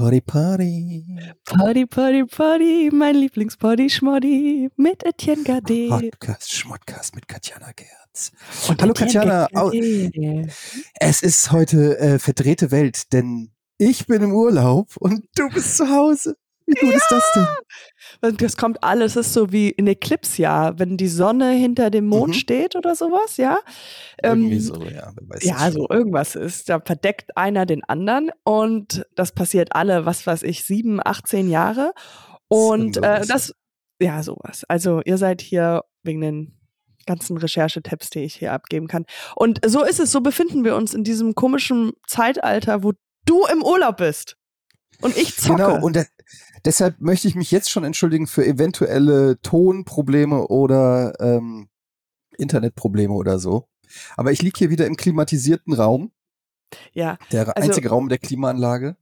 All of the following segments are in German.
Party, Party. Party, Party, Party, mein Lieblingspoddy Schmoddy mit Etienne Gade. Podcast, Schmodcast mit Katjana Gerz. Und Hallo Etienne Katjana, Gade. es ist heute äh, verdrehte Welt, denn ich bin im Urlaub und du bist zu Hause. Wie gut ist das denn? Und das kommt alles, es ist so wie in Eclipse-Jahr, wenn die Sonne hinter dem Mond Mhm. steht oder sowas, ja. Irgendwie Ähm, so, ja. Ja, das so irgendwas ist. Da verdeckt einer den anderen und das passiert alle, was weiß ich, sieben, 18 Jahre. Und äh, unglaublich. das, ja, sowas. Also ihr seid hier wegen den ganzen Recherchetipps, die ich hier abgeben kann. Und so ist es, so befinden wir uns in diesem komischen Zeitalter, wo du im Urlaub bist und ich zocke. Genau, und deshalb möchte ich mich jetzt schon entschuldigen für eventuelle Tonprobleme oder ähm, Internetprobleme oder so. Aber ich liege hier wieder im klimatisierten Raum, ja, der Also- einzige Raum der Klimaanlage.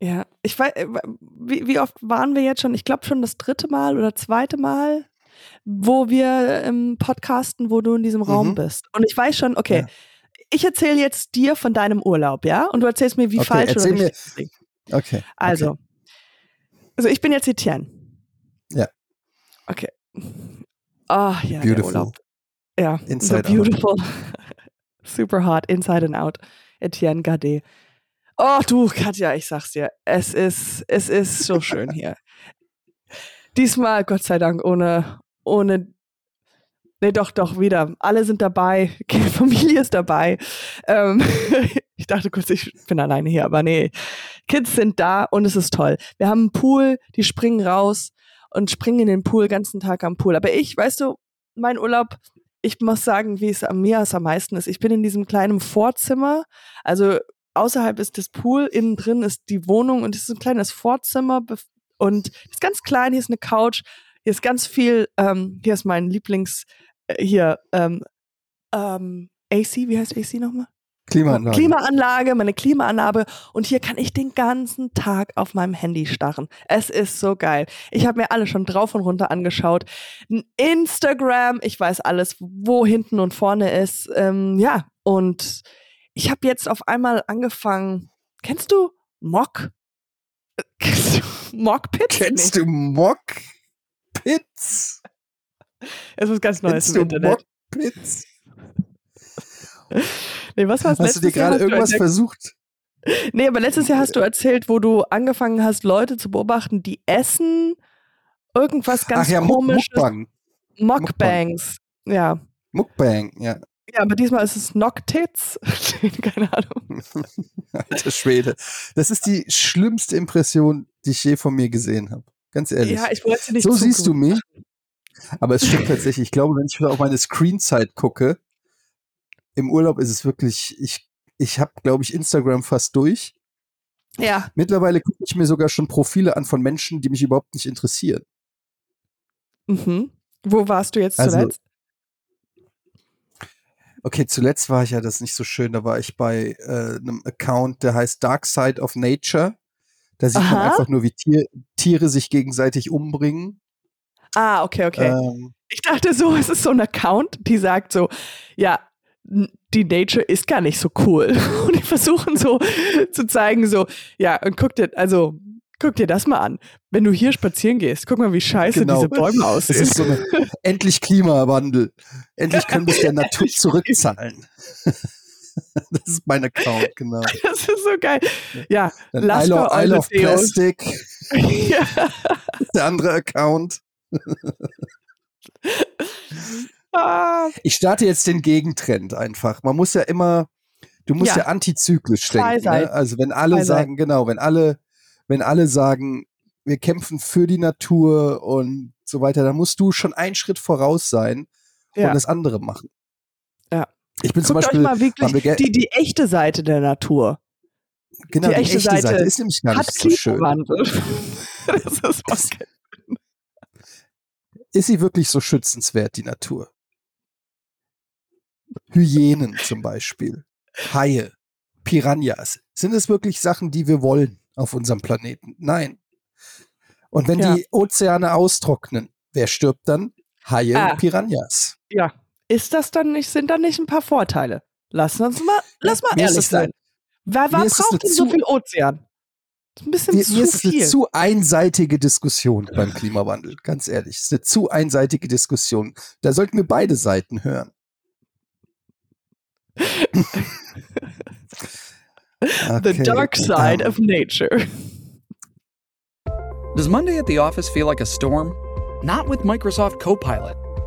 ja. Ich weiß, äh, wie, wie oft waren wir jetzt schon? Ich glaube schon das dritte Mal oder zweite Mal, wo wir im Podcasten, wo du in diesem Raum Mhm. bist. Und ich weiß schon, okay, Ja. ich erzähle jetzt dir von deinem Urlaub, ja? Und du erzählst mir, wie Okay, falsch oder mir- richtig liegt. Okay. Also, also ich bin jetzt Etienne. Ja. Okay. Ah, ja, der Beautiful. Urlaub. Ja, Inside so out. beautiful. Super hot, inside and out. Etienne Gade. Oh, du, Katja, ich sag's dir, es ist, es ist so schön hier. Diesmal, Gott sei Dank, ohne, ohne, nee, doch, doch, wieder. Alle sind dabei, die Familie ist dabei. Ähm, ich dachte kurz, ich bin alleine hier, aber nee. Kids sind da und es ist toll. Wir haben einen Pool, die springen raus und springen in den Pool, ganzen Tag am Pool. Aber ich, weißt du, mein Urlaub, ich muss sagen, wie es an mir am meisten ist. Ich bin in diesem kleinen Vorzimmer, also außerhalb ist das Pool, innen drin ist die Wohnung und es ist ein kleines Vorzimmer und es ist ganz klein, hier ist eine Couch, hier ist ganz viel, ähm, hier ist mein Lieblings, äh, hier, ähm, ähm, AC, wie heißt AC nochmal? Klimaanlage. Klimaanlage, meine Klimaanlage und hier kann ich den ganzen Tag auf meinem Handy starren. Es ist so geil. Ich habe mir alle schon drauf und runter angeschaut. Instagram, ich weiß alles, wo hinten und vorne ist. Ähm, ja, und ich habe jetzt auf einmal angefangen. Kennst du Mock? Äh, Kennst du Mockpits? Kennst du Mock Pits? Es ist ganz Neues im Internet. Mock Pits? Nee, was war's Hast du dir gerade irgendwas versucht? Nee, aber letztes Jahr hast du erzählt, wo du angefangen hast, Leute zu beobachten, die essen irgendwas ganz Ach ja, komisches. Muckbang. Mockbangs. Ja. Muckbang, ja. Ja, aber diesmal ist es Knocktits. Keine Ahnung. Alter Schwede. Das ist die schlimmste Impression, die ich je von mir gesehen habe. Ganz ehrlich. Ja, ich wollte nicht so siehst du mich. Aber es stimmt tatsächlich. Ich glaube, wenn ich auf meine Screenzeit gucke, im Urlaub ist es wirklich, ich, ich habe, glaube ich, Instagram fast durch. Ja, Mittlerweile gucke ich mir sogar schon Profile an von Menschen, die mich überhaupt nicht interessieren. mhm. Wo warst du jetzt Also, zuletzt? Okay, zuletzt war ich ja das nicht so schön. Da war ich bei äh, einem Account, der heißt Dark Side of Nature. Da sieht man Aha. einfach nur, wie Tier, Tiere sich gegenseitig umbringen. Ah, okay, okay. Ähm, Ich dachte so, es ist so ein Account, die sagt so, ja, die Nature ist gar nicht so cool. Und die versuchen so zu zeigen, so, ja, und guck dir, also, guck dir das mal an. Wenn du hier spazieren gehst, guck mal, wie scheiße Genau. diese Bäume es aussehen. ist so eine, endlich Klimawandel. Endlich können wir es der Natur zurückzahlen. das ist mein Account, genau. Das ist so geil. Ja, Dann Lasst eure Isle of Deos. Plastic, ja. der andere Account. Ah, Ich starte jetzt den Gegentrend einfach. Man muss ja immer, du musst ja, Ja. antizyklisch denken. Ne? Also wenn alle Zwei sagen, genau, wenn alle, wenn alle sagen, wir kämpfen für die Natur und so weiter, dann musst du schon einen Schritt voraus sein Ja. und das andere machen. Ich bin zum Guckt euch Beispiel, mal haben wir wirklich die, die echte Seite der Natur. genau, die die, echte echte Seite Seite, ist nämlich gar Hat nicht so schön. Das ist was. Ist sie wirklich so schützenswert, die Natur? Hyänen zum Beispiel, Haie, Piranhas. Sind es wirklich Sachen, die wir wollen auf unserem Planeten? Nein. Und wenn Ja. die Ozeane austrocknen, wer stirbt dann? Haie Ah. und Piranhas. Ja. Ist das dann nicht, sind da nicht ein paar Vorteile? Lass uns mal, lass mal ehrlich sein. Wer, wer braucht denn so viel Ozean? Das ist ein bisschen Mir, zu mir ist viel. eine zu einseitige Diskussion beim Klimawandel, ganz ehrlich. Es ist eine zu einseitige Diskussion. Da sollten wir beide Seiten hören. The Okay, dark side ähm, of nature. Does Monday at the office feel like a storm? Not with Microsoft Copilot.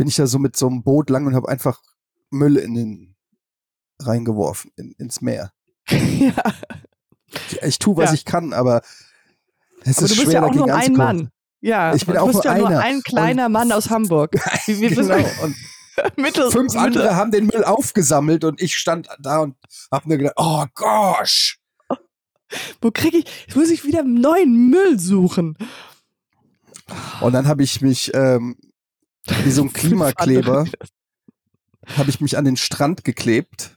bin ich da so mit so einem Boot lang und habe einfach Müll in den reingeworfen, in, ins Meer. ja. Ich, ich tue, was Ja. ich kann, aber es Aber ist du bist schwer ja auch dagegen nur ein. Mann. Ja, Ich bin du auch bist nur ja nur ein kleiner Und- Mann aus Hamburg. Wie Genau. Und? Mittel, fünf Mittel- andere haben den Müll aufgesammelt und ich stand da und hab mir gedacht, oh gosh. Wo krieg ich? Jetzt muss ich wieder neuen Müll suchen. Und dann habe ich mich ähm, wie so ein Klimakleber habe ich mich an den Strand geklebt.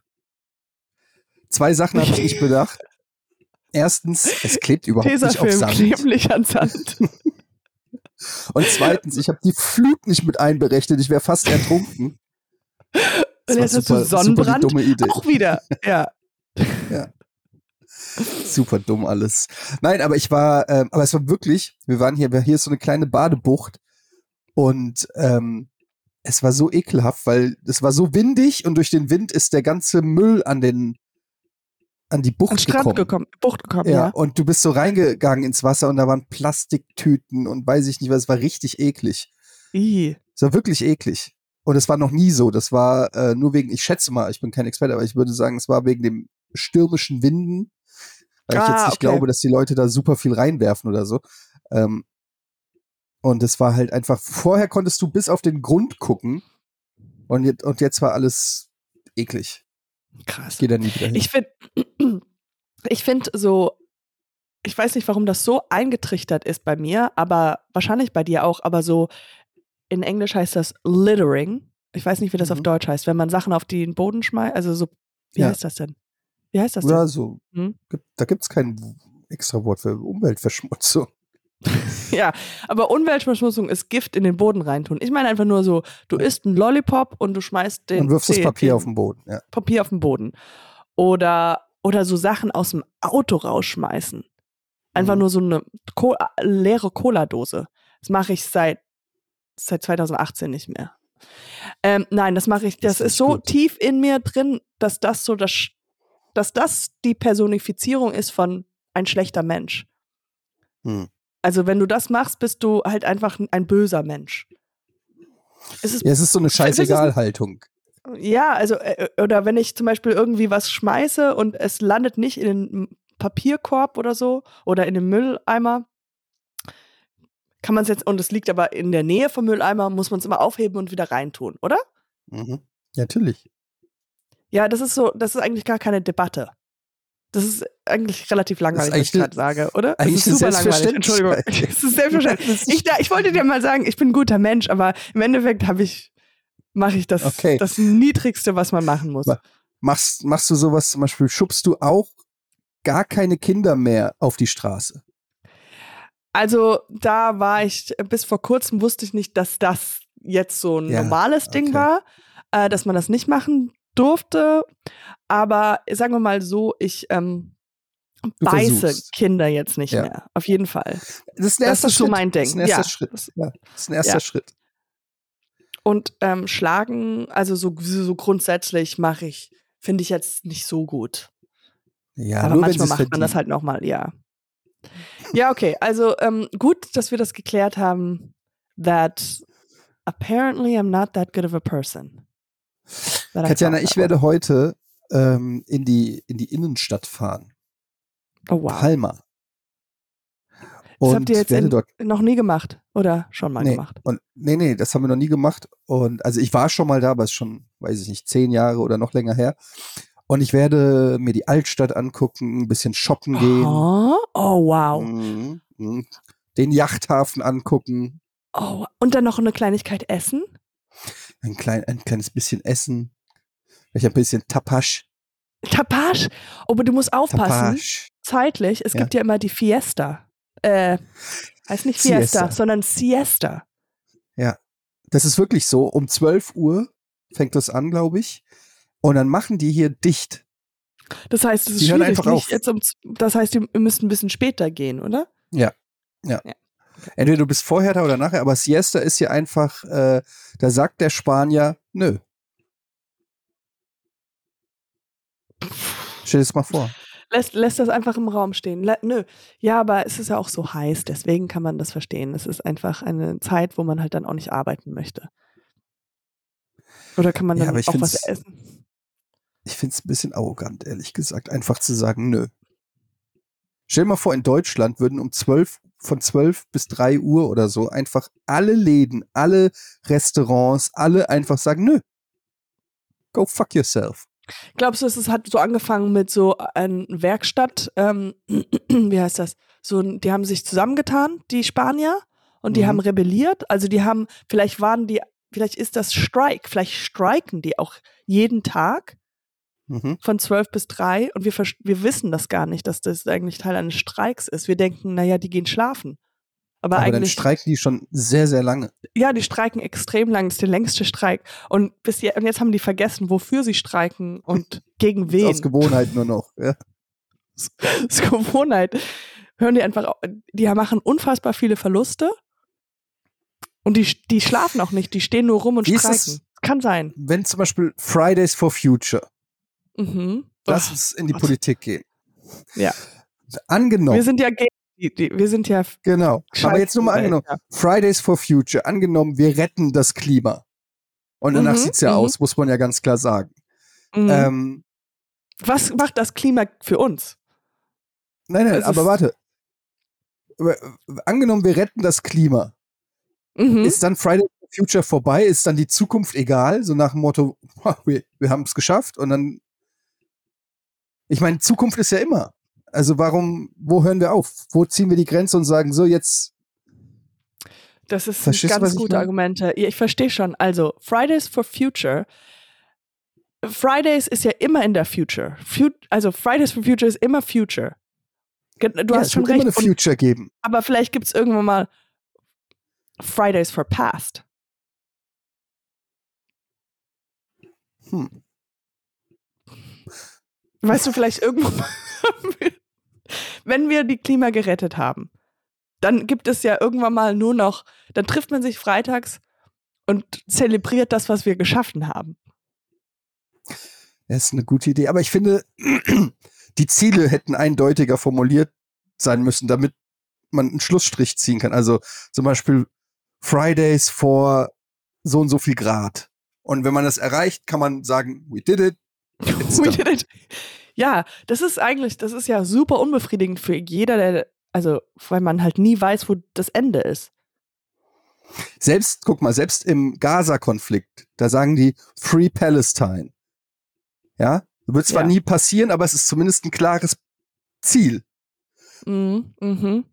Zwei Sachen habe ich nicht bedacht. Erstens, es klebt überhaupt nicht auf Tesafilm Sand. klebt nicht an Sand. Und zweitens, ich habe die Flut nicht mit einberechnet. Ich wäre fast ertrunken. Das Und jetzt hast super- du Sonnenbrand. dumme Idee. Auch wieder. Ja. Super dumm alles. Nein, aber ich war, ähm, aber es war wirklich, wir waren hier, hier ist so eine kleine Badebucht und ähm, es war so ekelhaft, weil es war so windig und durch den Wind ist der ganze Müll an den an die Bucht An Strand gekommen. gekommen. Bucht gekommen, Ja, ja. und du bist so reingegangen ins Wasser und da waren Plastiktüten und weiß ich nicht was, es war richtig eklig. I. Es war wirklich eklig. Und es war noch nie so. Das war äh, nur wegen, ich schätze mal, ich bin kein Experte, aber ich würde sagen, es war wegen dem stürmischen Winden. Weil ich Ah, jetzt nicht okay. glaube, dass die Leute da super viel reinwerfen oder so. Ähm, und es war halt einfach, vorher konntest du bis auf den Grund gucken. Und jetzt, und jetzt war alles eklig. Krass. Ich gehe da nie wieder hin. Ich finde, ich finde so, ich weiß nicht, warum das so eingetrichtert ist bei mir, aber wahrscheinlich bei dir auch, aber so, in Englisch heißt das Littering. Ich weiß nicht, wie das auf Mhm. Deutsch heißt, wenn man Sachen auf den Boden schmeißt, also so, wie Ja. heißt das denn? Wie heißt das denn? ja, so. Hm? Da gibt es kein extra Wort für Umweltverschmutzung. Ja, aber Umweltverschmutzung ist Gift in den Boden reintun. Ich meine einfach nur so, du isst einen Lollipop und du schmeißt den und wirfst das Papier auf den Boden. Ja. Papier auf den Boden. Oder, oder so Sachen aus dem Auto rausschmeißen. Einfach Mhm. nur so eine Co leere Cola-Dose. Das mache ich seit, seit 2018 nicht mehr. Ähm, nein, das mache ich, Das das, ist ist so gut. tief in mir drin, dass das so das, dass das die Personifizierung ist von ein schlechter Mensch. Hm. Also wenn du das machst, bist du halt einfach ein böser Mensch. Es ist ja, es ist so eine Scheißegal-Haltung. ja, also, äh, oder wenn ich zum Beispiel irgendwie was schmeiße und es landet nicht in den Papierkorb oder so oder in den Mülleimer, kann man es jetzt, und es liegt aber in der Nähe vom Mülleimer, muss man es immer aufheben und wieder reintun, oder? Mhm. Natürlich. Ja, das ist so, das ist eigentlich gar keine Debatte. Das ist eigentlich relativ langweilig, was ich gerade sage, oder? Das eigentlich ist super langweilig. Entschuldigung. Das ist selbstverständlich. Ich, da- ich wollte dir mal sagen, ich bin ein guter Mensch, aber im Endeffekt habe ich, mache ich das, Okay. das Niedrigste, was man machen muss. Ma- Machst, machst du sowas zum Beispiel, schubst du auch gar keine Kinder mehr auf die Straße? Also da war ich, bis vor kurzem wusste ich nicht, dass das jetzt so ein Ja, normales Ding okay. war, äh, dass man das nicht machen durfte. Aber sagen wir mal so, ich ähm, beiße versuchst. Kinder jetzt nicht Ja. mehr. Auf jeden Fall. Das ist ein Das erster ist so Schritt. mein Das ist ein erster Ja. Schritt. Ja, das ist ein erster. Schritt. Und ähm, schlagen, also so, so grundsätzlich mache ich, finde ich jetzt nicht so gut. Ja, Aber manchmal macht man das halt nochmal, ja. Ja, okay. Also ähm, gut, dass wir das geklärt haben. That apparently I'm not that good of a person. Katjana, ich werde heute ähm, in, die, in die Innenstadt fahren. Oh wow. Palma. Das Und habt ihr jetzt in, dort noch nie gemacht oder schon mal nee, gemacht? Und, nee, nee, das haben wir noch nie gemacht. Und also ich war schon mal da, aber es ist schon, weiß ich nicht, zehn Jahre oder noch länger her. Und ich werde mir die Altstadt angucken, ein bisschen shoppen gehen. Oh, oh wow. Mhm. Mhm. Den Yachthafen angucken, Oh, und dann noch eine Kleinigkeit essen? Ein, klein, ein kleines bisschen essen, vielleicht ein bisschen Tapasch. Tapage? Oh, aber du musst aufpassen. Tapasch. Zeitlich, es Ja. gibt ja immer die Fiesta. Äh, heißt nicht Fiesta, Siesta. sondern Siesta. Das ist wirklich so. Um 12 Uhr fängt das an, glaube ich. Und dann machen die hier dicht. Das heißt, es ist Die hören schwierig, einfach nicht auf. jetzt um, das heißt, ihr müsst ein bisschen später gehen, oder? Entweder du bist vorher da oder nachher, aber Siesta ist hier einfach, äh, da sagt der Spanier, nö. Stell dir das mal vor. Lässt, lässt das einfach im Raum stehen. Lä- nö. Ja, aber es ist ja auch so heiß, deswegen kann man das verstehen. Es ist einfach eine Zeit, wo man halt dann auch nicht arbeiten möchte. Oder kann man Ja, dann ich auch was essen? Ich finde es ein bisschen arrogant, ehrlich gesagt, einfach zu sagen, nö. Stell dir mal vor, in Deutschland würden um 12, von 12 bis 3 Uhr oder so einfach alle Läden, alle Restaurants, alle einfach sagen, nö. Go fuck yourself. Glaubst du, es hat so angefangen mit so einer Werkstatt, ähm, wie heißt das? So, die haben sich zusammengetan, die Spanier, und die Mhm. haben rebelliert. Also die haben, vielleicht waren die, vielleicht ist das Strike, vielleicht streiken die auch jeden Tag Mhm. von 12 bis 3 und wir, wir wissen das gar nicht, dass das eigentlich Teil eines Streiks ist. Wir denken, naja, die gehen schlafen. Aber, Aber dann eigentlich, streiken die schon sehr, sehr lange. ja, die streiken extrem lang, das ist der längste Streik. Und, bis je, und jetzt haben die vergessen, wofür sie streiken und gegen wen. Aus Gewohnheit nur noch. Ja. Ist Gewohnheit. Hören die einfach, die machen unfassbar viele Verluste und die, die schlafen auch nicht, die stehen nur rum und Wie streiken. Kann sein. Wenn zum Beispiel Fridays for Future, Mhm. lass uns in die Gott. Politik gehen. Ja. Angenommen, Wir sind ja gegen die, die, wir sind ja genau. Aber jetzt nur mal angenommen, ja. Fridays for Future, angenommen, wir retten das Klima. Und danach Mhm, sieht's ja mhm. aus, muss man ja ganz klar sagen. Mhm. Ähm, Was macht das Klima für uns? nein, nein, Es aber warte. Angenommen, wir retten das Klima. Mhm. Ist dann Fridays for Future vorbei? Ist dann die Zukunft egal? So nach dem Motto, "Ha, wir, wir haben es geschafft und dann. Ich meine, Zukunft ist ja immer. Also warum, wo hören wir auf? Wo ziehen wir die Grenze und sagen, so jetzt, Das ist du, ganz gute? Argumente. Ja, ich verstehe schon. Also, Fridays for Future. Fridays ist ja immer in der Future. Fu also, Fridays for Future ist immer Future. Du ja, hast schon wird immer recht. eine Und, Future geben. aber vielleicht gibt es irgendwann mal Fridays for Past. Hm. Weißt du, vielleicht irgendwann mal, wenn wir die Klima gerettet haben, dann gibt es ja irgendwann mal nur noch, dann trifft man sich freitags und zelebriert das, was wir geschaffen haben. Das ist eine gute Idee. Aber ich finde, die Ziele hätten eindeutiger formuliert sein müssen, damit man einen Schlussstrich ziehen kann. Also zum Beispiel Fridays vor so und so viel Grad. Und wenn man das erreicht, kann man sagen, we did it. Ja, das ist eigentlich, das ist ja super unbefriedigend für jeder, der, also, weil man halt nie weiß, wo das Ende ist. Selbst, guck mal, selbst im Gaza-Konflikt, da sagen die Free Palestine. Ja, wird zwar Ja. nie passieren, aber es ist zumindest ein klares Ziel. Mhm, mhm.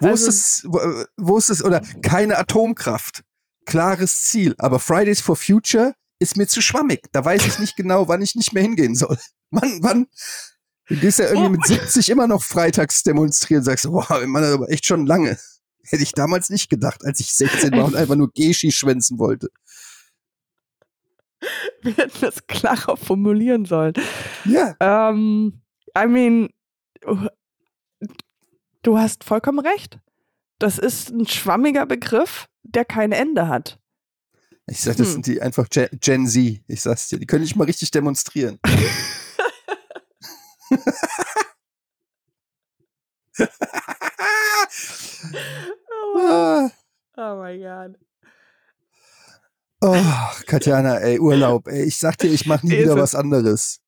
Wo Also- ist es, wo, äh, wo ist es, oder keine Atomkraft. Klares Ziel. Aber Fridays for Future ist mir zu schwammig. Da weiß ich nicht genau, wann ich nicht mehr hingehen soll. Wann, wann? Du gehst ja irgendwie Oh. mit 70 immer noch freitags demonstrieren und sagst, wow, man, aber echt schon lange. Hätte ich damals nicht gedacht, als ich 16 war und einfach nur Geschi schwänzen wollte. Wir hätten das klarer formulieren sollen. Ja, Ähm, I mean, du hast vollkommen recht. Das ist ein schwammiger Begriff, der kein Ende hat. Ich sag, das Hm. sind die einfach Gen, Gen Z. Ich sag's dir, die können nicht mal richtig demonstrieren. ah. Oh mein Gott. Oh, Katjana, ey, Urlaub, ey. Ich sag dir, ich mach nie wieder was anderes.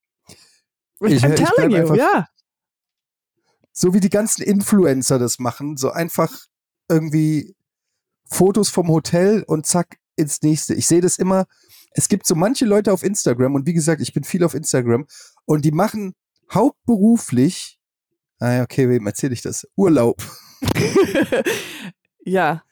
Ich- I'm ich telling you, einfach- ja. So wie die ganzen Influencer das machen, so einfach irgendwie Fotos vom Hotel und zack ins nächste. Ich sehe das immer. es gibt so manche Leute auf Instagram und wie gesagt, ich bin viel auf Instagram und die machen hauptberuflich, ah, okay, wem erzähle ich das? Urlaub. ja.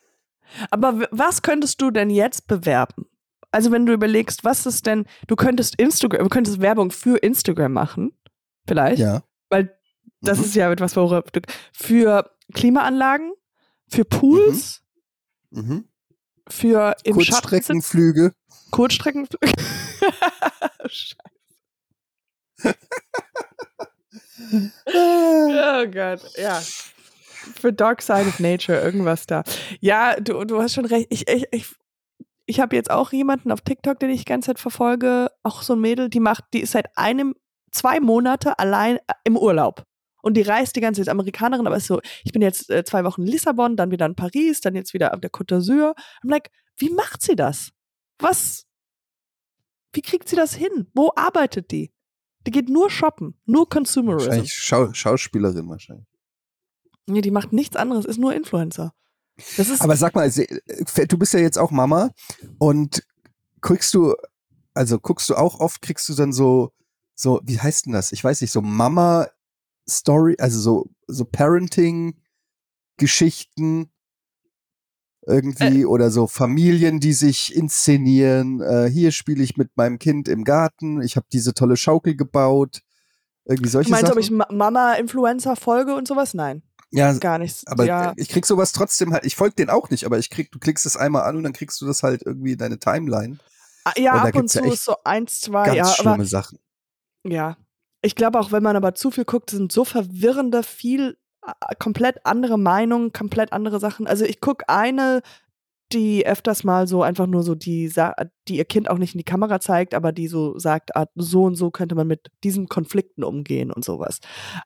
Aber was könntest du denn jetzt bewerben? Also wenn du überlegst, was ist denn, du könntest Instagram, du könntest Werbung für Instagram machen, vielleicht. Ja. Weil das Mhm. ist ja etwas, worüber für Klimaanlagen, für Pools, Mhm. Für im Kurzstreckenflüge. Kurzstreckenflüge. oh Gott, ja. Für Dark Side of Nature, irgendwas da. Ja, du, du hast schon recht. Ich, ich, ich, ich habe jetzt auch jemanden auf TikTok, den ich die ganze Zeit verfolge, auch so ein Mädel, die macht, die ist seit einem, zwei Monate allein äh, im Urlaub. Und die reist die ganze Zeit, Amerikanerin, aber ist so, ich bin jetzt äh, zwei Wochen in Lissabon, dann wieder in Paris, dann jetzt wieder auf der Côte d'Azur. I'm like, wie macht sie das? Was? Wie kriegt sie das hin? Wo arbeitet die? Die geht nur shoppen, nur Consumerism. Wahrscheinlich Schau Schauspielerin wahrscheinlich. Nee, die macht nichts anderes, ist nur Influencer. Aber sag mal, se- du bist ja jetzt auch Mama und kriegst du, also guckst du auch oft, kriegst du dann so, so, wie heißt denn das? Ich weiß nicht, so Mama-Story, also so, so Parenting-Geschichten irgendwie oder so Familien, die sich inszenieren. Äh, hier spiele ich mit meinem Kind im Garten, ich habe diese tolle Schaukel gebaut. Irgendwie solche du meinst, Sachen. ob ich Ma- Mama-Influencer folge und sowas? Nein, ja, gar nichts. aber ja, ich krieg sowas trotzdem halt, ich folge den auch nicht, aber ich krieg, du klickst es einmal an und dann kriegst du das halt irgendwie in deine Timeline. Ah, ja und ab und ja zu echt ist so eins, zwei, Ganz ja, schlimme aber Sachen. ja. Ich glaube auch, wenn man aber zu viel guckt, sind so verwirrende, viel äh, komplett andere Meinungen, komplett andere Sachen. Also ich gucke eine, die öfters mal so einfach nur so die, die ihr Kind auch nicht in die Kamera zeigt, aber die so sagt, ah, so und so könnte man mit diesen Konflikten umgehen und sowas.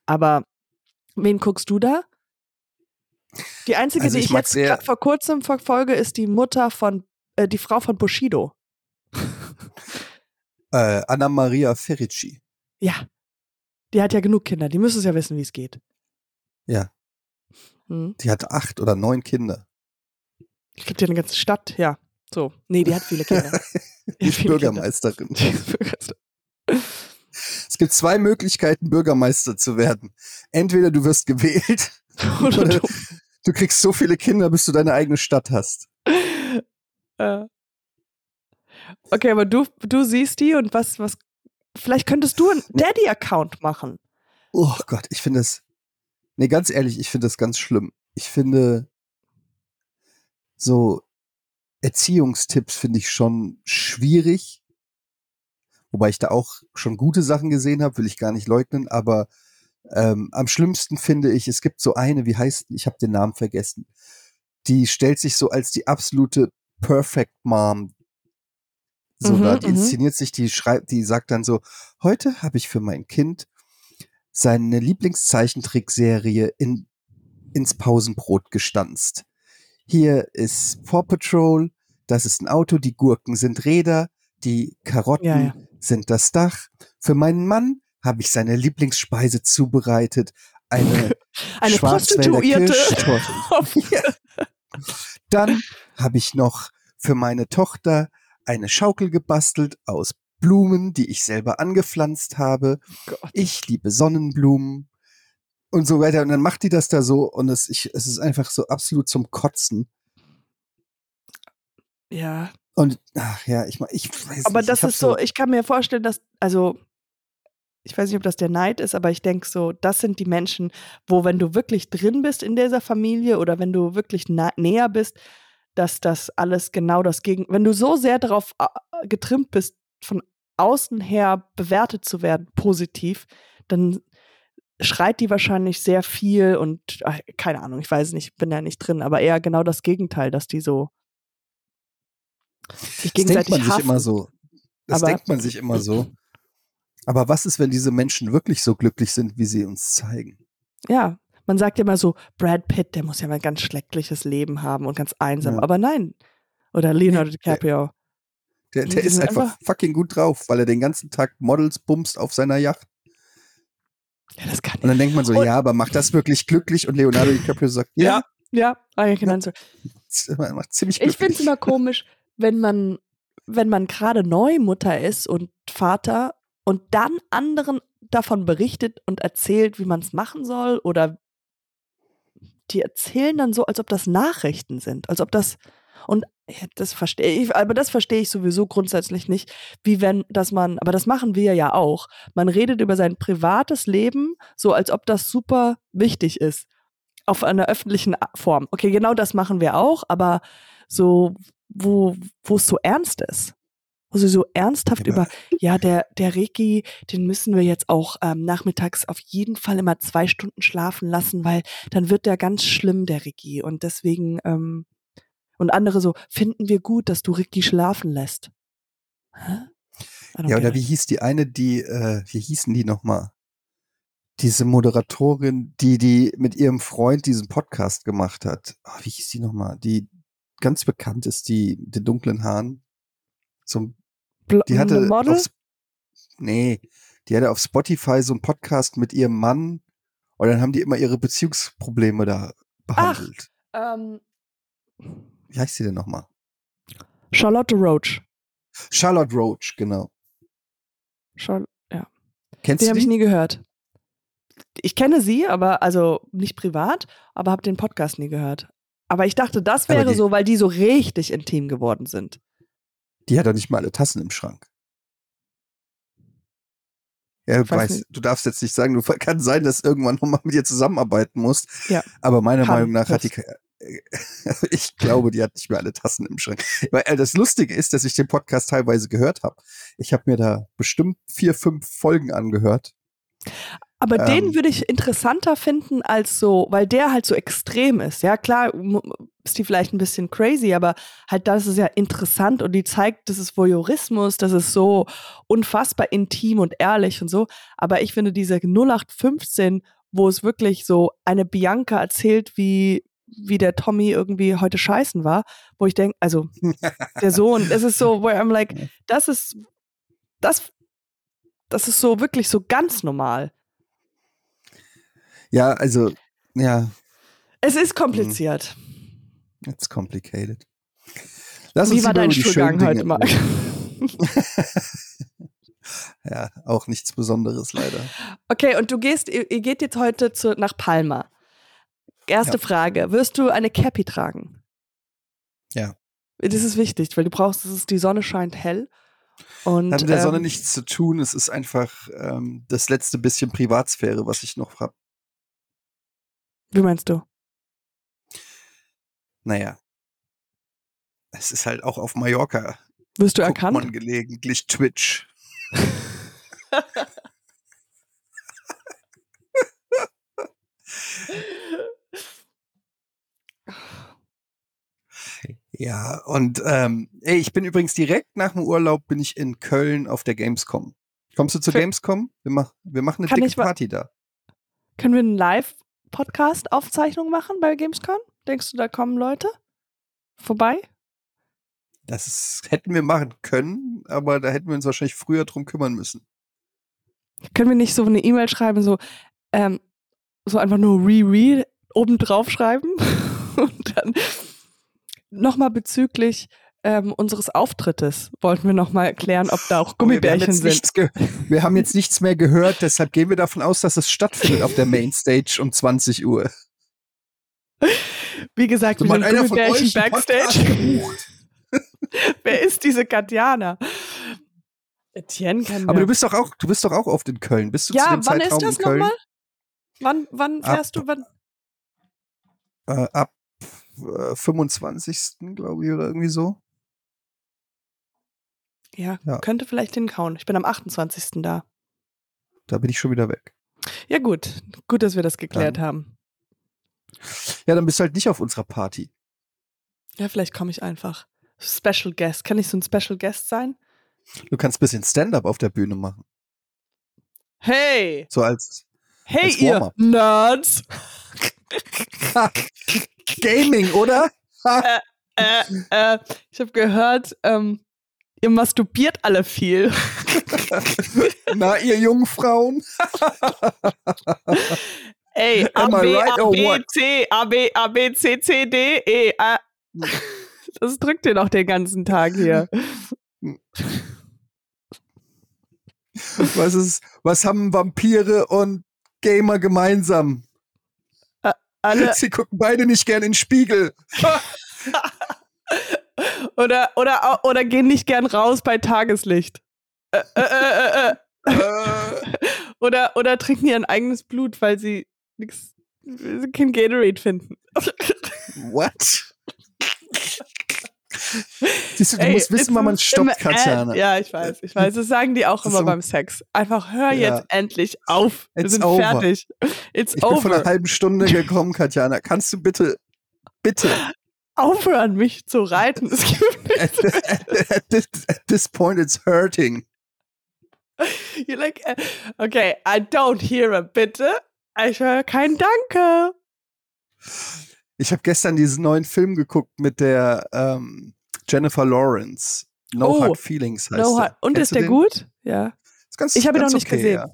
Aber wen guckst du da? Die einzige, Also die ich ich mag jetzt sehr- gerade vor kurzem verfolge, ist die Mutter von, äh, die Frau von Bushido. Äh, Anna Maria Ferici. Ja. Die hat ja genug Kinder, die müssen es ja wissen, wie es geht. Ja. Hm. Die hat acht oder neun Kinder. Glaube, die hat eine ganze Stadt, ja. So. Nee, die hat viele Kinder. Die ist Bürgermeisterin. Kinder. Die ist Bürgermeisterin. Es gibt zwei Möglichkeiten, Bürgermeister zu werden. Entweder du wirst gewählt Oder oder du. du kriegst so viele Kinder, bis du deine eigene Stadt hast. Äh. Okay, aber du, du siehst die und was, was. Vielleicht könntest du einen Daddy-Account machen. Oh Gott, ich finde das. Nee, ganz ehrlich, ich finde das ganz schlimm. Ich finde so Erziehungstipps finde ich schon schwierig. Wobei ich da auch schon gute Sachen gesehen habe, will ich gar nicht leugnen, aber ähm, am schlimmsten finde ich, es gibt so eine, wie heißt, ich habe den Namen vergessen, die stellt sich so als die absolute Perfect Mom. So, Mhm, da die mhm. inszeniert sich, die schreibt, die sagt dann so, heute habe ich für mein Kind seine Lieblingszeichentrickserie in, ins Pausenbrot gestanzt. Hier ist Paw Patrol, das ist ein Auto, die Gurken sind Räder, die Karotten Ja, ja. sind das Dach. Für meinen Mann habe ich seine Lieblingsspeise zubereitet, eine Eine Schwarzwälder Prostituierte. Dann habe ich noch für meine Tochter eine Schaukel gebastelt aus Blumen, die ich selber angepflanzt habe. Gott. Ich liebe Sonnenblumen und so weiter. Und dann macht die das da so und es, ich, es ist einfach so absolut zum Kotzen. Ja. Und ach ja, ich, ich weiß Aber nicht. das ist so, ich kann mir vorstellen, dass, also, ich weiß nicht, ob das der Neid ist, aber ich denke so, das sind die Menschen, wo, wenn du wirklich drin bist in dieser Familie oder wenn du wirklich näher bist, dass das alles genau das Gegen, wenn du so sehr darauf äh, getrimmt bist, von außen her bewertet zu werden, positiv, dann schreit die wahrscheinlich sehr viel und ach, keine Ahnung, ich weiß nicht, bin ja nicht drin, aber eher genau das Gegenteil, dass die so sich Das denkt gegenseitig man sich hassen. immer so. Das Aber- denkt man sich immer so. Aber was ist, wenn diese Menschen wirklich so glücklich sind, wie sie uns zeigen? Ja, man sagt ja immer so, Brad Pitt, der muss ja mal ein ganz schreckliches Leben haben und ganz einsam. Ja. Aber nein. Oder Leonardo DiCaprio. Der, Die der ist einfach, einfach- fucking gut drauf, weil er den ganzen Tag Models bumst auf seiner Yacht. Ja, das kann Und dann denkt man so, Und- ja, aber macht das wirklich glücklich? Und Leonardo DiCaprio sagt, ja, Ja, I can answer. ja. macht ziemlich Ich finde es immer komisch, wenn man wenn man gerade neu Mutter ist und Vater und dann anderen davon berichtet und erzählt, wie man es machen soll oder die erzählen dann so, als ob das Nachrichten sind, als ob das und das verstehe ich, aber das verstehe ich sowieso grundsätzlich nicht, wie wenn, dass man, aber das machen wir ja auch. Man redet über sein privates Leben, so als ob das super wichtig ist. Auf einer öffentlichen Form. Okay, genau das machen wir auch, aber so, wo, wo es so ernst ist. Wo sie so ernsthaft Ja, über, ja, der, der Reiki, den müssen wir jetzt auch ähm, nachmittags auf jeden Fall immer zwei Stunden schlafen lassen, weil dann wird der ganz schlimm, der Reiki. Und deswegen, ähm, und andere so, finden wir gut, dass du Ricky schlafen lässt. Hä? Ja, oder wie hieß die eine, die, äh, wie hießen die nochmal? Diese Moderatorin, die, die mit ihrem Freund diesen Podcast gemacht hat. Ah, wie hieß die nochmal? Die ganz bekannt ist, die den dunklen Haaren. So, ein- Bl- die hatte Model? auf, nee, die hatte auf Spotify so einen Podcast mit ihrem Mann und dann haben die immer ihre Beziehungsprobleme da behandelt. Ähm, Wie heißt sie denn nochmal? Charlotte Roach. Charlotte Roach, genau. Char ja. Kennst Den du habe ich nie gehört. Ich kenne sie, aber also nicht privat, aber habe den Podcast nie gehört. Aber ich dachte, das wäre die- so, weil die so richtig intim geworden sind. Die hat doch nicht mal alle Tassen im Schrank. Ja, Weiß du, weißt, nicht. du darfst jetzt nicht sagen, du kann sein, dass irgendwann nochmal mit ihr zusammenarbeiten musst. Ja. Aber meiner Kann, Meinung nach hat die, muss. ich glaube, die hat nicht mehr alle Tassen im Schrank. Weil äh, das Lustige ist, dass ich den Podcast teilweise gehört habe. Ich habe mir da bestimmt vier, fünf Folgen angehört. Aber den Ähm. würde ich interessanter finden als so, weil der halt so extrem ist. Ja, klar, ist die vielleicht ein bisschen crazy, aber halt das ist ja interessant und die zeigt, das ist Voyeurismus, das ist so unfassbar intim und ehrlich und so. Aber ich finde diese 0815, wo es wirklich so eine Bianca erzählt, wie wie der Tommy irgendwie heute scheißen war, wo ich denke, also der Sohn, es ist so, where I'm like, das ist, das, das ist so wirklich so ganz normal. Ja, also, ja, Es ist kompliziert. It's complicated. Lass Wie war dein schönen heute, Marc? ja, auch nichts Besonderes leider. Okay, und du gehst, ihr, geht jetzt heute zu, nach Palma. Erste Ja. Frage: Wirst du eine Cappy tragen? Ja. Das ist wichtig, weil du brauchst, ist, die Sonne scheint hell. Und, Hat mit der Sonne ähm, nichts zu tun. Es ist einfach ähm, das letzte bisschen Privatsphäre, was ich noch habe. Wie meinst du? Naja. Es ist halt auch auf Mallorca. Wirst du Guckt erkannt? man gelegentlich Twitch. Ja, und ähm, ey, ich bin übrigens direkt nach dem Urlaub bin ich in Köln auf der Gamescom. Kommst du zur Für- Gamescom? Wir, mach, wir machen eine Kann dicke Party da. Können wir eine Live-Podcast-Aufzeichnung machen bei Gamescom? Denkst du, da kommen Leute vorbei? Das ist, hätten wir machen können, aber da hätten wir uns wahrscheinlich früher drum kümmern müssen. Können wir nicht so eine E-Mail schreiben, so, ähm, so einfach nur Re-Re oben drauf schreiben? Und dann nochmal bezüglich ähm, unseres Auftrittes wollten wir nochmal klären, ob da auch Oh, wir, wir, haben Gummibärchen jetzt sind. wir haben jetzt nichts mehr gehört, deshalb gehen wir davon aus, dass es stattfindet auf der Mainstage um 20 Uhr. Wie gesagt, wir Mal sind einer Gummibärchen Backstage. Wer ist diese Katjana? Etienne kann Aber du bist doch auch, du bist doch auch oft in Köln. Bist du zu Ja, dem wann Zeitraum ist das nochmal? Wann, wann Ab- fährst du? Wann? Äh, ab äh, 25. glaube ich oder irgendwie so. Ja, Ja. könnte vielleicht hinkauen. Ich bin am 28. da. Da bin ich schon wieder weg. Ja, gut. Gut, dass wir das geklärt Dann- haben. Ja, dann bist du halt nicht auf unserer Party. Ja, vielleicht komme ich einfach. Special Guest. Kann ich so ein Special Guest sein? Du kannst ein bisschen Stand-up auf der Bühne machen. Hey! So als Hey, Als ihr. Nerds! Gaming, oder? Ha. Äh, äh, ich habe gehört, ähm, ihr masturbiert alle viel. Na, ihr Jungfrauen. Ey, A, B, right A, B? C, A, B, A, B, C, C, D, E, A. Das drückt ihr noch den ganzen Tag hier. Was ist, was haben Vampire und Gamer gemeinsam? Alle Sie gucken beide nicht gern in den Spiegel. oder, oder, oder gehen nicht gern raus bei Tageslicht. Äh, äh, äh, äh, Äh, äh. Oder, oder trinken ihr eigenes Blut, weil sie nix, kein Gatorade finden. what? Siehst du, du Ey, musst wissen, wann man stoppt, Katjana. Ja, ich weiß, ich weiß. Das sagen die auch immer so- beim Sex. Einfach hör Ja. jetzt endlich auf. Wir It's sind over. fertig. It's Ich bin vor over. einer halben Stunde gekommen, Katjana. Kannst du bitte, bitte, Aufhören, mich zu reiten. Es gibt nicht. at, this, at this point it's hurting. You're like, äh, okay, I don't hear a bitte. Ich höre kein Danke. Ich habe gestern diesen neuen Film geguckt mit der ähm, Jennifer Lawrence. No Oh, Hard Feelings heißt No, der. ha- und Kennst ist der den? gut? Ja. Ganz, Ich habe ihn noch nicht okay, gesehen. Ja.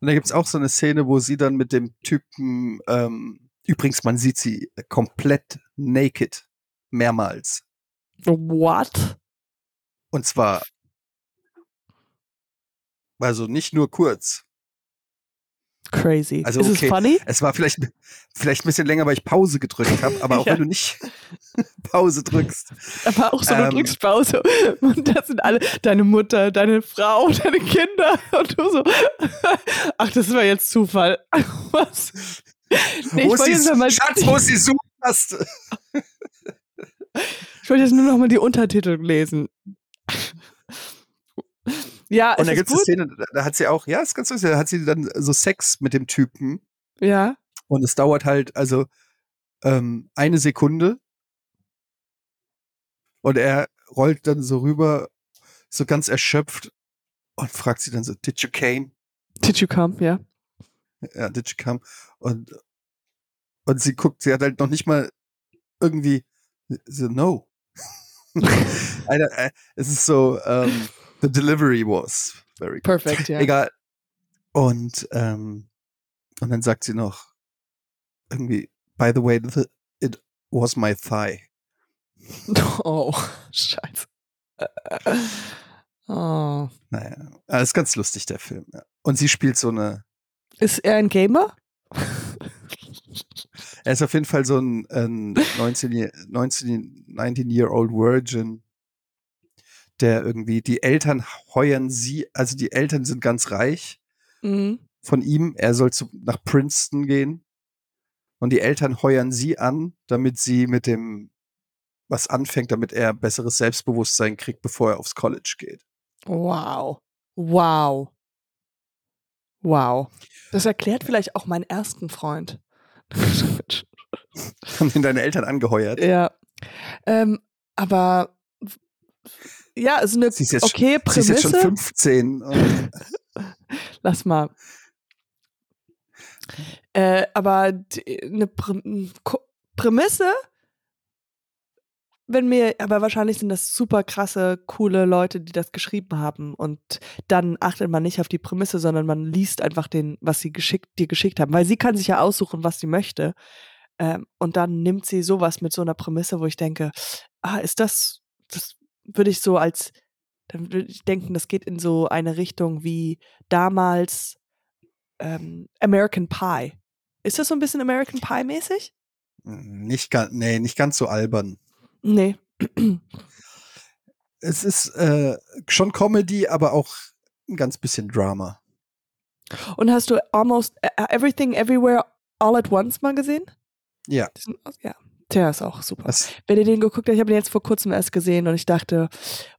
Und da gibt's auch so eine Szene, wo sie dann mit dem Typen, ähm, übrigens, man sieht sie komplett naked, mehrmals. What? Und zwar, also nicht nur kurz. Crazy. Also, ist okay. es funny? Es war vielleicht, vielleicht ein bisschen länger, weil ich Pause gedrückt habe, aber auch Ja. wenn du nicht Pause drückst. Aber auch so, du Ähm. drückst Pause und das sind alle deine Mutter, deine Frau, deine Kinder und du so, ach, das war jetzt Zufall. Was? Nee, wo ich wollte jetzt mal, Schatz, wo ist die Suchtaste? ich wollte jetzt nur noch mal die Untertitel lesen. Ja, Und ist da gibt es eine? Szene, da- hat sie auch, ja, ist ganz lustig, da hat sie dann so Sex mit dem Typen Ja. und es dauert halt, also ähm, eine Sekunde und er rollt dann so rüber, so ganz erschöpft und fragt sie dann so, did you came? Did you come? Ja. Ja, did you come? Und, und sie guckt, sie hat halt noch nicht mal irgendwie so, no. Äh, es ist so, ähm, the delivery was very good. Perfekt, ja. Egal. Und, ähm, und dann sagt sie noch irgendwie, by the way, the, it was my thigh. Oh, scheiße. Oh. Naja, ist ganz lustig, der Film. Und sie spielt so eine, Ist er ein Gamer? er ist auf jeden Fall so ein, ein 19, Year- 19, 19-year-old Virgin, der irgendwie, die Eltern heuern sie, also die Eltern sind ganz reich Mhm. von ihm, er soll zu, nach Princeton gehen und die Eltern heuern sie an, damit sie mit dem was anfängt, damit er besseres Selbstbewusstsein kriegt, bevor er aufs College geht. Wow. Wow. Wow. Das erklärt vielleicht auch meinen ersten Freund. Haben ihn deine Eltern angeheuert? ja. Ähm, aber ja, ist eine Sie ist jetzt, okay sie ist jetzt schon Prämisse. 15 und Lass mal. Äh, aber die, eine Prä Prämisse, wenn mir, aber wahrscheinlich sind das super krasse, coole Leute, die das geschrieben haben. Und dann achtet man nicht auf die Prämisse, sondern man liest einfach den, was sie geschickt, dir geschickt haben. Weil sie kann sich ja aussuchen, was sie möchte. Ähm, und dann nimmt sie sowas mit so einer Prämisse, wo ich denke, ah, ist das, das würde ich so als, dann würde ich denken, das geht in so eine Richtung wie damals ähm, American Pie. Ist das so ein bisschen American Pie mäßig? nicht ganz, nee, nicht ganz so albern. Nee. Es ist äh, schon Comedy, aber auch ein ganz bisschen Drama. Und hast du Almost äh, Everything Everywhere All at Once mal gesehen? Ja. Ja. Der ist auch super. Das, Wenn ihr den geguckt habt, ich habe den jetzt vor kurzem erst gesehen und ich dachte,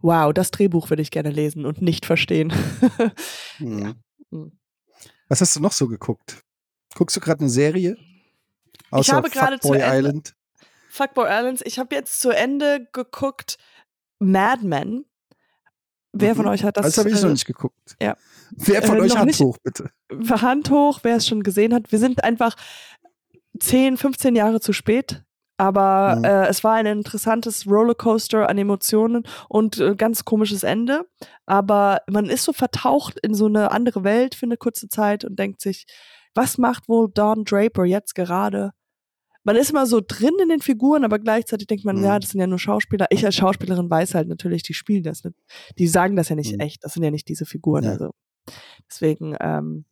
wow, das Drehbuch würde ich gerne lesen und nicht verstehen. hm. Hm. Was hast du noch so geguckt? Guckst du gerade eine Serie? Außer habe gerade zu Ende- Island. Fuckboy Islands, ich habe jetzt zu Ende geguckt Mad Men. Wer von Mhm. euch hat das? Das habe ich äh, noch nicht geguckt. ja. Wer von Äh, euch hat nicht. hoch, bitte? Hand hoch, wer es schon gesehen hat. Wir sind einfach 10, 15 Jahre zu spät. Aber Mhm. äh, es war ein interessantes Rollercoaster an Emotionen und äh, ganz komisches Ende. Aber man ist so vertaucht in so eine andere Welt für eine kurze Zeit und denkt sich, was macht wohl Don Draper jetzt gerade? man ist immer so drin in den Figuren, aber gleichzeitig denkt man, Mhm. ja, das sind ja nur Schauspieler. Ich als Schauspielerin weiß halt natürlich, die spielen das nicht. Die sagen das ja nicht Mhm. echt. Das sind ja nicht diese Figuren. Ja. Also deswegen, ähm,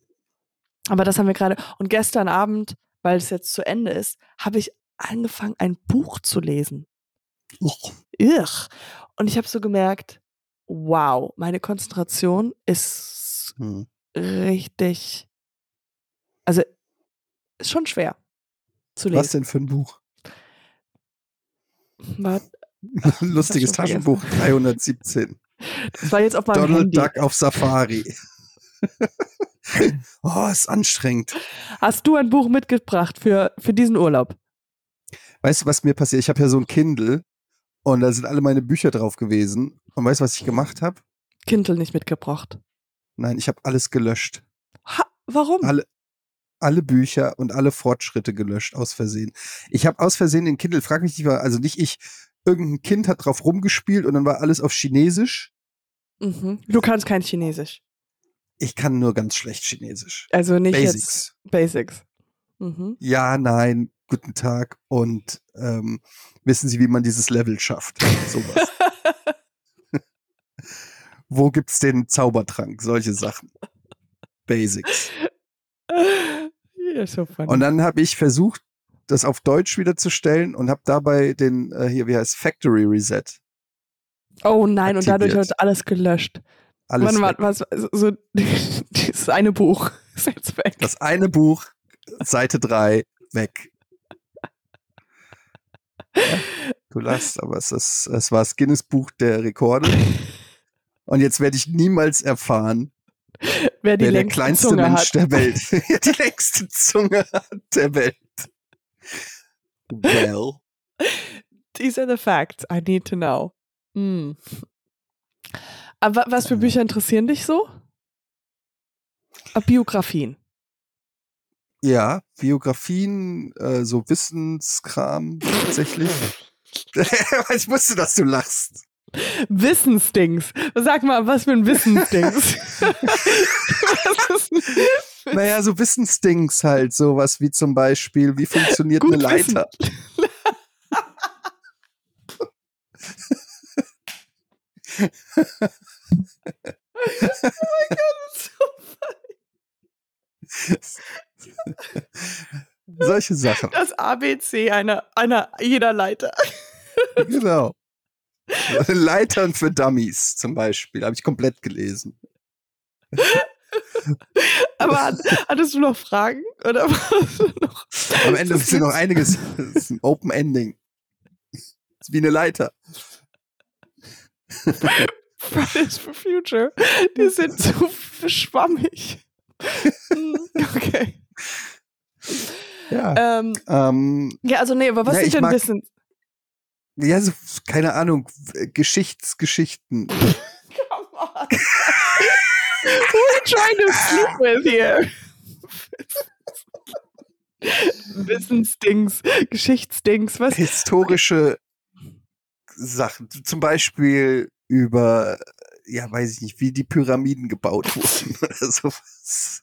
aber das haben wir gerade. Und gestern Abend, weil es jetzt zu Ende ist, habe ich angefangen, ein Buch zu lesen. Irr. Und ich habe so gemerkt, wow, meine Konzentration ist Hm. richtig, also ist schon schwer zu lesen. Was denn für ein Buch? War, Lustiges. Taschenbuch 317. das war jetzt auf meinem Donald Handy. Duck auf Safari. oh, ist anstrengend. Hast du ein Buch mitgebracht für, für diesen Urlaub? Weißt du, was mir passiert? Ich habe ja so ein Kindle und da sind alle meine Bücher drauf gewesen. Und weißt du, was ich gemacht habe? Kindle nicht mitgebracht. Nein, ich habe alles gelöscht. Ha, warum? Alle, alle Bücher und alle Fortschritte gelöscht, aus Versehen. Ich habe aus Versehen den Kindle, frag mich nicht, war- also nicht ich, irgendein Kind hat drauf rumgespielt und dann war alles auf Chinesisch. Mhm. Du kannst kein Chinesisch. Ich kann nur ganz schlecht Chinesisch. Also nicht jetzt Basics. Basics. Mhm. Ja, nein, guten Tag und ähm, wissen Sie, wie man dieses Level schafft? Sowas. Wo gibt's den Zaubertrank? Solche Sachen. Basics. ja, so. Und dann habe ich versucht, das auf Deutsch wiederzustellen und habe dabei den, äh, hier, wie heißt Factory Reset. oh nein, und dadurch aktiviert. wird alles gelöscht. Alles weg. was, so, dieses eine Buch ist jetzt weg. Das eine Buch, Seite 3, weg. Ja, du lachst, aber es, ist, es war das Guinness-Buch der Rekorde. Und jetzt werde ich niemals erfahren, wer die wer der kleinste Zunge Mensch hat. der Welt, wer die längste Zunge hat der Welt. Well. These are the facts I need to know. Hm. Aber was für Ja. Bücher interessieren dich so? Ah, Biografien. Ja, Biografien, äh, so Wissenskram tatsächlich. ich wusste, dass du lachst. Wissensdings. Sag mal, was für ein Wissensdings. was ist Naja, so Wissensdings halt, sowas wie zum Beispiel, wie funktioniert Gut eine. Leiter? Solche Sachen, das ABC einer, einer jeder Leiter. genau. Leitern für Dummies zum Beispiel, habe ich komplett gelesen. Aber hat- hattest du noch Fragen? Oder was noch? Am Ende Das ist ja noch einiges, das ist ein Open Ending. Ist wie eine Leiter. Fridays for Future. Die sind zu schwammig. Okay. Ja. Ähm, Ähm, ja, also nee, aber was sind ich denn mag- Wissen? ja, so, keine Ahnung, w- Geschichtsgeschichten. Come on. Who are you trying to sleep with here? Wissensdings, Geschichtsdings, was? historische Sachen, zum Beispiel über, ja, weiß ich nicht, wie die Pyramiden gebaut wurden oder sowas.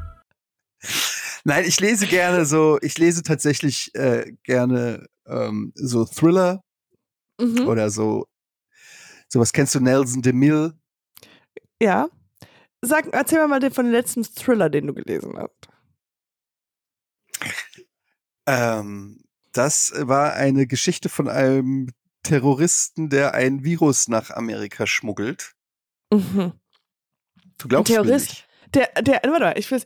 Nein, ich lese gerne so, ich lese tatsächlich äh, gerne ähm, so Thriller Mhm. oder so, sowas kennst du Nelson DeMille? Ja. Sag, erzähl mir mal den von dem letzten Thriller, den du gelesen hast. Ähm, das war eine Geschichte von einem Terroristen, der ein Virus nach Amerika schmuggelt. Mhm. Du glaubst mir Terrorist? nicht. Der, der, warte mal, ich weiß,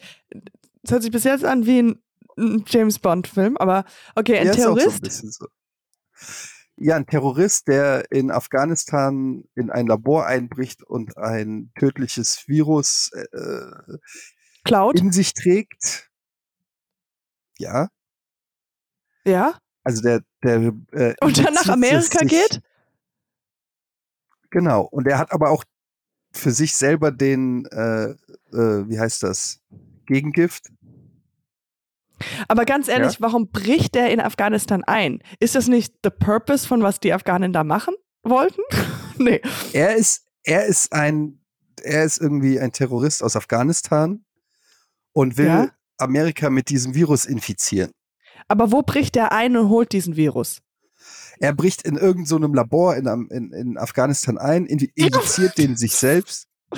es hört sich bis jetzt an wie ein, ein James Bond-Film, aber okay, ein Ja, ist auch so ein Terrorist. Ja, ein Terrorist, der in Afghanistan in ein Labor einbricht und ein tödliches Virus äh, Cloud. in sich trägt. Ja. Ja? Also der, der äh, Und dann nach Amerika sich- geht? Genau. Und er hat aber auch für sich selber den, äh, äh, wie heißt das? Gegengift. Aber ganz ehrlich, Ja? warum bricht er in Afghanistan ein? Ist das nicht the purpose von was die Afghanen da machen wollten? nee. Er ist, er ist ein, er ist irgendwie ein Terrorist aus Afghanistan und will Ja? Amerika mit diesem Virus infizieren. Aber wo bricht er ein und holt diesen Virus? Er bricht in irgendeinem so Labor in, in, in Afghanistan ein, infi- infiziert den sich selbst.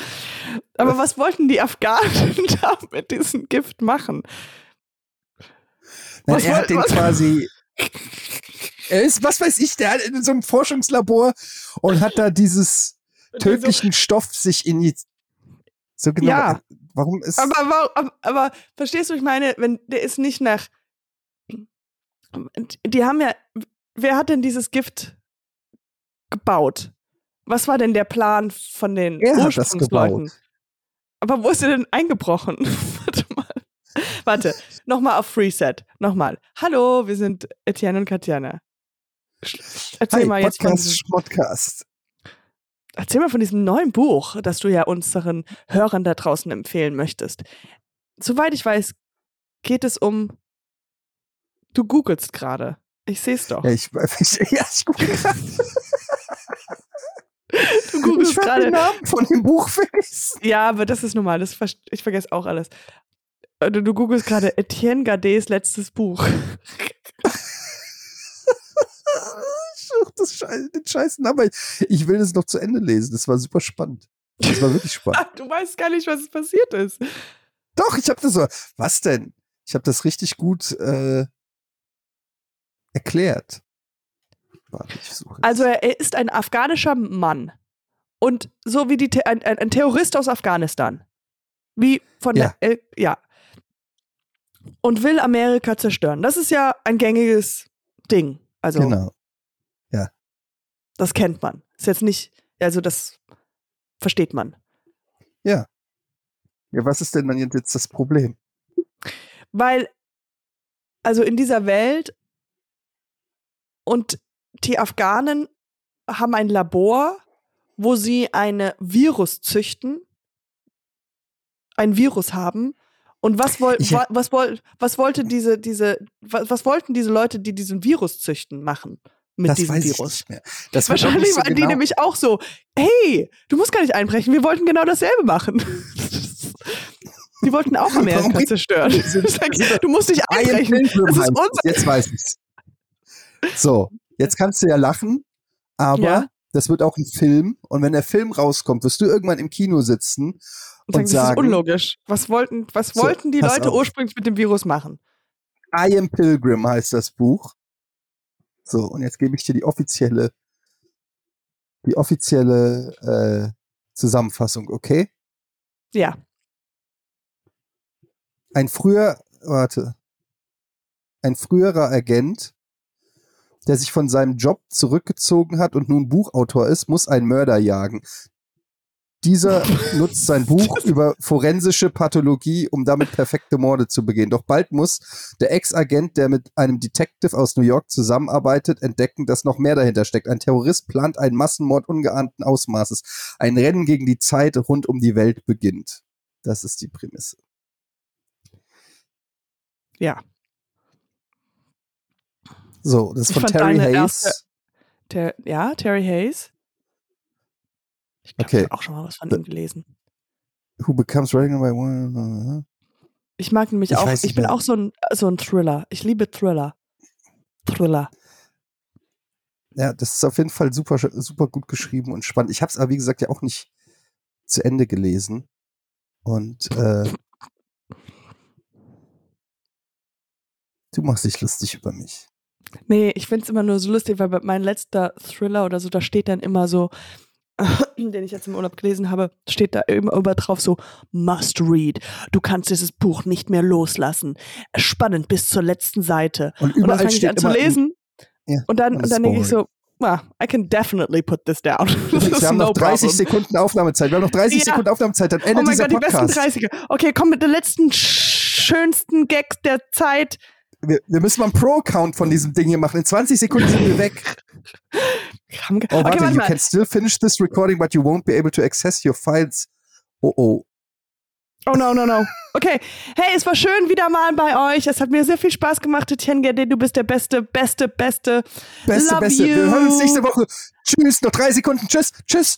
Aber was wollten die Afghanen da mit diesem Gift machen? Nein, Was er hat den was- quasi. Er ist, was weiß ich, der hat in so einem Forschungslabor und hat da dieses tödlichen Stoff sich in so genau. Ja. Warum ist Aber, aber, aber, aber verstehst du, ich meine, wenn der ist nicht nach. Die haben ja. Wer hat denn dieses Gift gebaut? Was war denn der Plan von den Er hat das Ursprungsleuten? gebaut. Aber wo ist er denn eingebrochen? Warte mal. Warte, nochmal auf Freeset. Nochmal. Hallo, wir sind Etienne und Katjana. Erzähl Hi, mal jetzt von Podcast, diesem, Podcast. erzähl mal von diesem neuen Buch, das du ja unseren Hörern da draußen empfehlen möchtest. Soweit ich weiß, geht es um. Du googelst gerade. Ich sehe es doch. Ja, ich, ich, ja, ich gucke gerade. Du googelst Ich hab den gerade. Namen von dem Buch vergessen. Ja, aber das ist normal. Das ich vergesse auch alles. Du, du googelst gerade Etienne Gardets letztes Buch. Das Scheiß, den scheiß Namen. Ich will das noch zu Ende lesen. Das war super spannend. Das war wirklich spannend. Du weißt gar nicht, was passiert ist. Doch, ich habe das so. Was denn? Ich habe das richtig gut äh, erklärt. Warte, ich suche. Also er ist ein afghanischer Mann. Und so wie die ein, ein, Terrorist aus Afghanistan. Wie von Ja. der El ja. Und will Amerika zerstören. Das ist ja ein gängiges Ding. Also genau. das kennt man. Ist jetzt nicht, also das versteht man. Ja, was ist denn dann jetzt das Problem? Weil, also in dieser Welt und die Afghanen haben ein Labor, wo sie eine Virus züchten, ein Virus haben. Und was, woll, Ich- wa- was, woll, was wollte diese, diese, was, was wollten diese Leute, die diesen Virus züchten, machen mit das diesem weiß Virus? ich nicht mehr. Das Wahrscheinlich so waren die genau- nämlich auch so, hey, du musst gar nicht einbrechen, wir wollten genau dasselbe machen. Die wollten auch Amerika zerstören. du musst am einbrechen. Das ist unser Jetzt weiß ich's. So, jetzt kannst du ja lachen, aber Ja. Das wird auch ein Film. Und wenn der Film rauskommt, wirst du irgendwann im Kino sitzen und sagen, und das ist sagen, unlogisch. Was wollten, was So, wollten die Leute auf. ursprünglich mit dem Virus machen? I am Pilgrim heißt das Buch. So, und jetzt gebe ich dir die offizielle, die offizielle äh, Zusammenfassung, okay? Ja. Ein früher, warte, ein früherer Agent, der sich von seinem Job zurückgezogen hat und nun Buchautor ist, muss einen Mörder jagen. Dieser nutzt sein Buch über forensische Pathologie, um damit perfekte Morde zu begehen. Doch bald muss der Ex-Agent, der mit einem Detective aus New York zusammenarbeitet, entdecken, dass noch mehr dahinter steckt. Ein Terrorist plant einen Massenmord ungeahnten Ausmaßes. Ein Rennen gegen die Zeit rund um die Welt beginnt. Das ist die Prämisse. Ja. So, das ist Ich von Terry Hayes. erste- Ter ja, Terry Hayes. Ich glaube, Okay. ich habe auch schon mal was von ihm gelesen. Who becomes pregnant by one. Ich mag nämlich Ich auch, ich bin mehr. auch so ein, so ein Thriller. Ich liebe Thriller. Thriller. Ja, das ist auf jeden Fall super, super gut geschrieben und spannend. Ich habe es aber, wie gesagt, ja auch nicht zu Ende gelesen. Und äh, du machst dich lustig über mich. Nee, ich find's immer nur so lustig, weil mein letzter Thriller oder so, da steht dann immer so, den ich jetzt im Urlaub gelesen habe, steht da immer über drauf so, must read. Du kannst dieses Buch nicht mehr loslassen. Spannend bis zur letzten Seite. Und Und dann überall fange ich steht an zu lesen Ja, und dann, und dann denke ich so, ah, I can definitely put this down. Wir haben noch no 30 problem. Sekunden Aufnahmezeit. Wir haben noch 30 Ja. Sekunden Aufnahmezeit. Am Ende Oh mein dieser Gott, die besten Podcast. 30er. Okay, komm mit der letzten sch- schönsten Gag der Zeit. Wir, wir müssen mal einen Pro-Account von diesem Ding hier machen. In 20 Sekunden sind wir weg. Oh, warte, okay, warte you mal. can still finish this recording, but you won't be able to access your files. Oh, oh. Oh no, no, no. Okay. Hey, es war schön wieder mal bei euch. Es hat mir sehr viel Spaß gemacht, Etienne Gerde. Du bist der beste, beste, beste. Beste, Love beste. You. Wir hören uns nächste Woche. Tschüss, noch drei Sekunden. Tschüss, tschüss.